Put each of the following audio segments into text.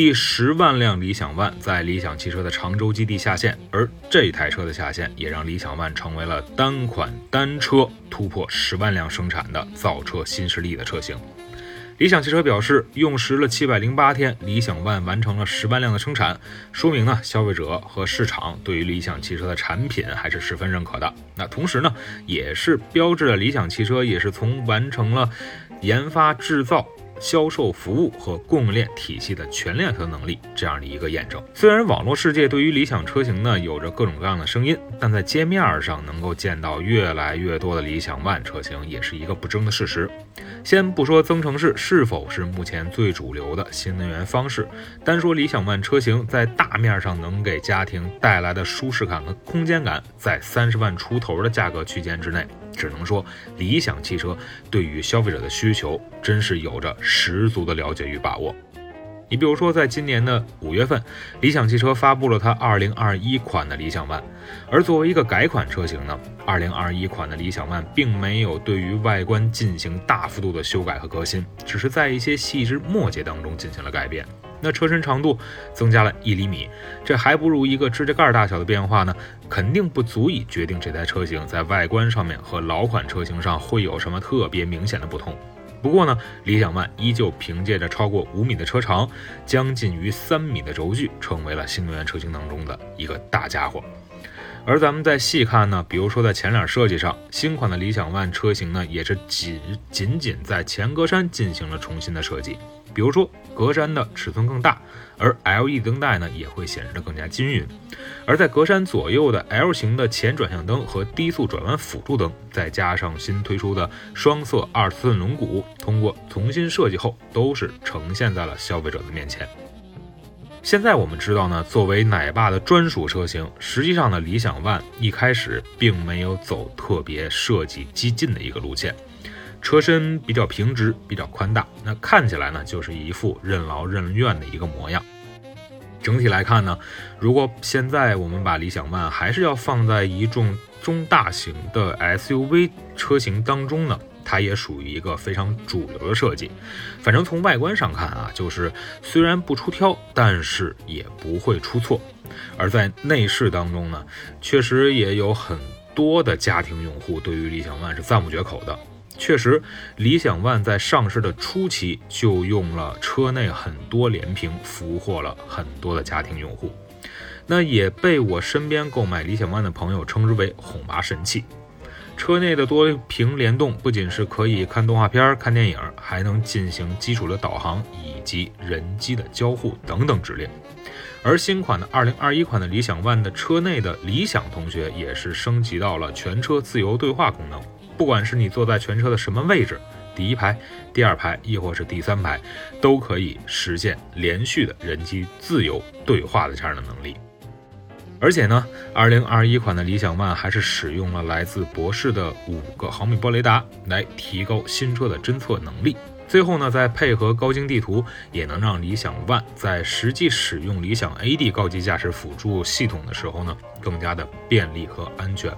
第十万辆理想 ONE 在理想汽车的常州基地下线，而这台车的下线也让理想 ONE 成为了单款单车突破十万辆生产的造车新势力的车型。理想汽车表示，用时了七百零八天，理想 ONE 完成了十万辆的生产，说明呢，消费者和市场对于理想汽车的产品还是十分认可的。那同时呢，也是标志着理想汽车也是从完成了研发制造。销售服务和供应链体系的全链条能力，这样的一个验证。虽然网络世界对于理想车型呢有着各种各样的声音，但在街面上能够见到越来越多的理想 ONE 车型，也是一个不争的事实。先不说增程式是否是目前最主流的新能源方式，单说理想 ONE 车型在大面上能给家庭带来的舒适感和空间感，在三十万出头的价格区间之内。只能说，理想汽车对于消费者的需求真是有着十足的了解与把握。你比如说，在今年的五月份，理想汽车发布了它2021款的理想 ONE，而作为一个改款车型呢，2021款的理想 ONE 并没有对于外观进行大幅度的修改和革新，只是在一些细枝末节当中进行了改变。那车身长度增加了一厘米，这还不如一个指甲盖大小的变化呢，肯定不足以决定这台车型在外观上面和老款车型上会有什么特别明显的不同。不过呢，理想 ONE 依旧凭借着超过五米的车长，将近于三米的轴距，成为了新能源车型当中的一个大家伙。而咱们再细看呢，比如说在前脸设计上，新款的理想 ONE 车型呢，也是仅仅仅在前格栅进行了重新的设计。比如说，格栅的尺寸更大，而 LED 灯带呢也会显示的更加均匀。而在格栅左右的 L 型的前转向灯和低速转弯辅助灯，再加上新推出的双色二寸轮毂，通过重新设计后，都是呈现在了消费者的面前。现在我们知道呢，作为奶爸的专属车型，实际上呢，理想 ONE 一开始并没有走特别设计激进的一个路线。车身比较平直，比较宽大，那看起来呢就是一副任劳任怨的一个模样。整体来看呢，如果现在我们把理想 ONE 还是要放在一众中大型的 SUV 车型当中呢，它也属于一个非常主流的设计。反正从外观上看啊，就是虽然不出挑，但是也不会出错。而在内饰当中呢，确实也有很多的家庭用户对于理想 ONE 是赞不绝口的。确实，理想 ONE 在上市的初期就用了车内很多连屏，俘获了很多的家庭用户。那也被我身边购买理想 ONE 的朋友称之为“哄娃神器”。车内的多屏联动不仅是可以看动画片、看电影，还能进行基础的导航以及人机的交互等等指令。而新款的2021款的理想 ONE 的车内的理想同学也是升级到了全车自由对话功能。不管是你坐在全车的什么位置，第一排、第二排，亦或是第三排，都可以实现连续的人机自由对话的这样的能力。而且呢，二零二一款的理想 ONE 还是使用了来自博世的五个毫米波雷达来提高新车的侦测能力。最后呢，再配合高精地图，也能让理想 ONE 在实际使用理想 AD 高级驾驶辅助系统的时候呢，更加的便利和安全。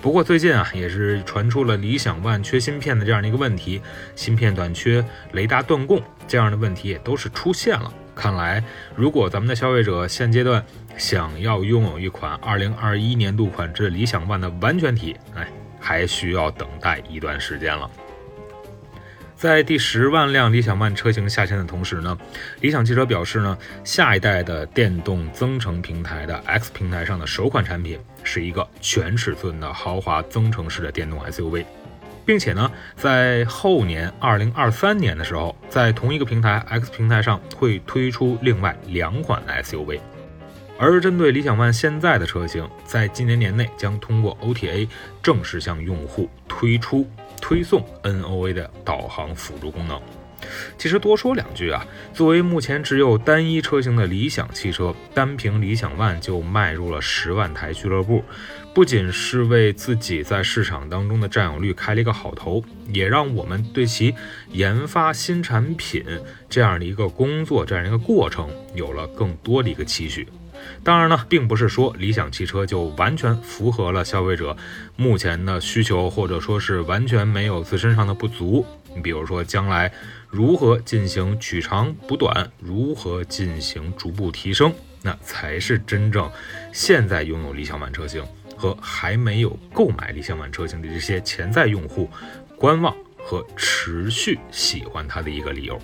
不过最近啊，也是传出了理想 ONE 缺芯片的这样的一个问题，芯片短缺、雷达断供这样的问题也都是出现了。看来，如果咱们的消费者现阶段想要拥有一款2021年度款这理想 ONE 的完全体，哎，还需要等待一段时间了。在第十万辆理想 ONE 车型下线的同时呢，理想汽车表示呢，下一代的电动增程平台的 X 平台上的首款产品是一个全尺寸的豪华增程式的电动 SUV，并且呢，在后年二零二三年的时候，在同一个平台 X 平台上会推出另外两款 SUV。而针对理想 ONE 现在的车型，在今年年内将通过 OTA 正式向用户推出。推送 NOA 的导航辅助功能，其实多说两句啊，作为目前只有单一车型的理想汽车，单凭理想 ONE 就迈入了十万台俱乐部，不仅是为自己在市场当中的占有率开了一个好头，也让我们对其研发新产品这样的一个工作这样的一个过程有了更多的一个期许。当然呢，并不是说理想汽车就完全符合了消费者目前的需求，或者说是完全没有自身上的不足。你比如说，将来如何进行取长补短，如何进行逐步提升，那才是真正现在拥有理想 ONE 车型和还没有购买理想 ONE 车型的这些潜在用户观望和持续喜欢它的一个理由。